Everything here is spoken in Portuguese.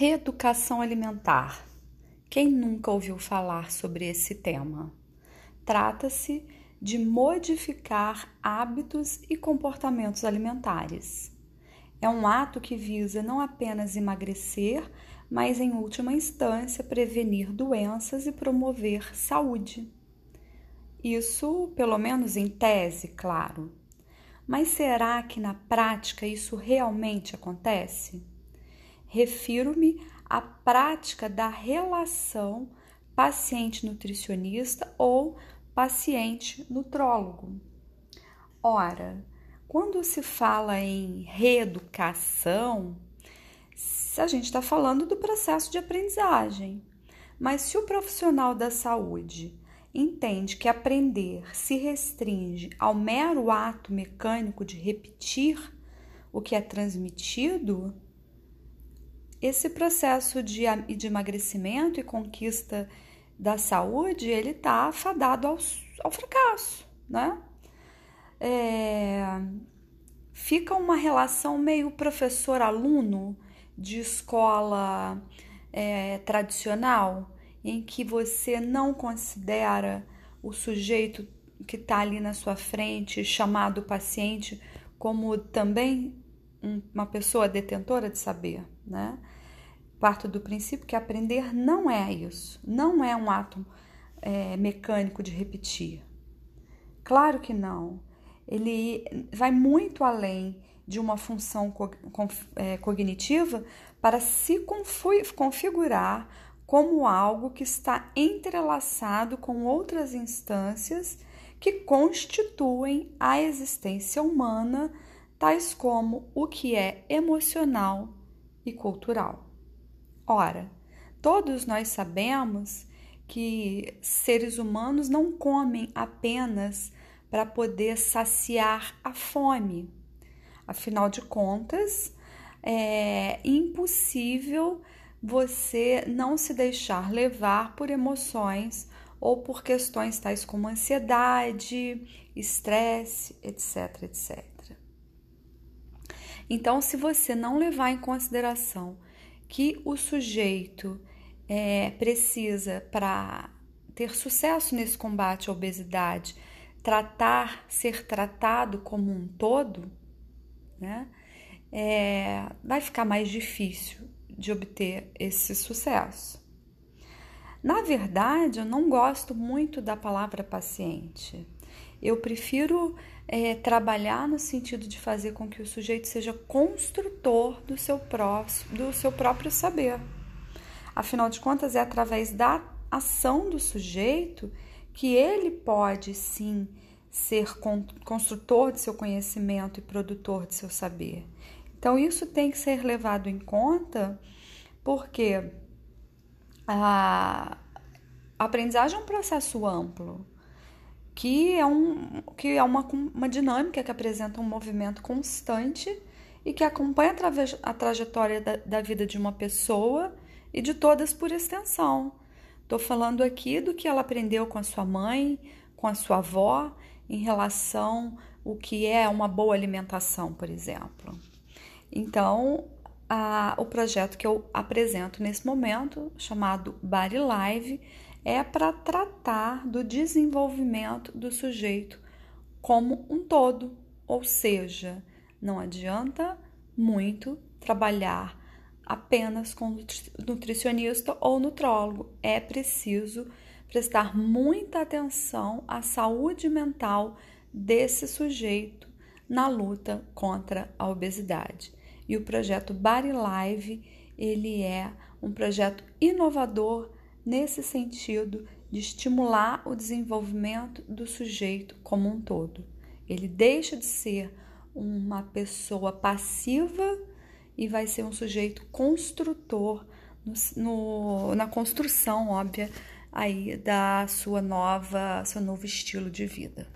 Reeducação alimentar. Quem nunca ouviu falar sobre esse tema? Trata-se de modificar hábitos e comportamentos alimentares. É um ato que visa não apenas emagrecer, mas, em última instância, prevenir doenças e promover saúde. Isso, pelo menos em tese, claro. Mas será que na prática isso realmente acontece? Refiro-me à prática da relação paciente-nutricionista ou paciente-nutrólogo. Ora, quando se fala em reeducação, a gente está falando do processo de aprendizagem. Mas se o profissional da saúde entende que aprender se restringe ao mero ato mecânico de repetir o que é transmitido, esse processo de, de emagrecimento e conquista da saúde, ele está afadado ao, ao fracasso, né? É, fica uma relação meio professor-aluno de escola é, tradicional, em que você não considera o sujeito que está ali na sua frente, chamado paciente, como também uma pessoa detentora de saber, né? Parto do princípio que aprender não é isso, não é um ato é, mecânico de repetir. Claro que não. Ele vai muito além de uma função é, cognitiva para se configurar como algo que está entrelaçado com outras instâncias que constituem a existência humana tais como o que é emocional e cultural. Ora, todos nós sabemos que seres humanos não comem apenas para poder saciar a fome. Afinal de contas, é impossível você não se deixar levar por emoções ou por questões tais como ansiedade, estresse, etc, etc. Então, se você não levar em consideração que o sujeito é, precisa, para ter sucesso nesse combate à obesidade, tratar, ser tratado como um todo, né, é, vai ficar mais difícil de obter esse sucesso. Na verdade, eu não gosto muito da palavra paciente. Eu prefiro é, trabalhar no sentido de fazer com que o sujeito seja construtor do seu, do seu próprio saber. Afinal de contas, é através da ação do sujeito que ele pode sim ser construtor de seu conhecimento e produtor de seu saber. Então, isso tem que ser levado em conta porque a aprendizagem é um processo amplo que é, um, que é uma, uma dinâmica que apresenta um movimento constante e que acompanha a, trajetória da, da vida de uma pessoa e de todas por extensão. Estou falando aqui do que ela aprendeu com a sua mãe, com a sua avó, em relação o que é uma boa alimentação, por exemplo. Então, a, o projeto que eu apresento nesse momento, chamado Body Live, é para tratar do desenvolvimento do sujeito como um todo, ou seja, não adianta muito trabalhar apenas com nutricionista ou nutrólogo, é preciso prestar muita atenção à saúde mental desse sujeito na luta contra a obesidade. E o projeto Body Live, ele é um projeto inovador nesse sentido de estimular o desenvolvimento do sujeito como um todo. Ele deixa de ser uma pessoa passiva e vai ser um sujeito construtor no, no, na construção, óbvia, aí da sua nova, seu novo estilo de vida.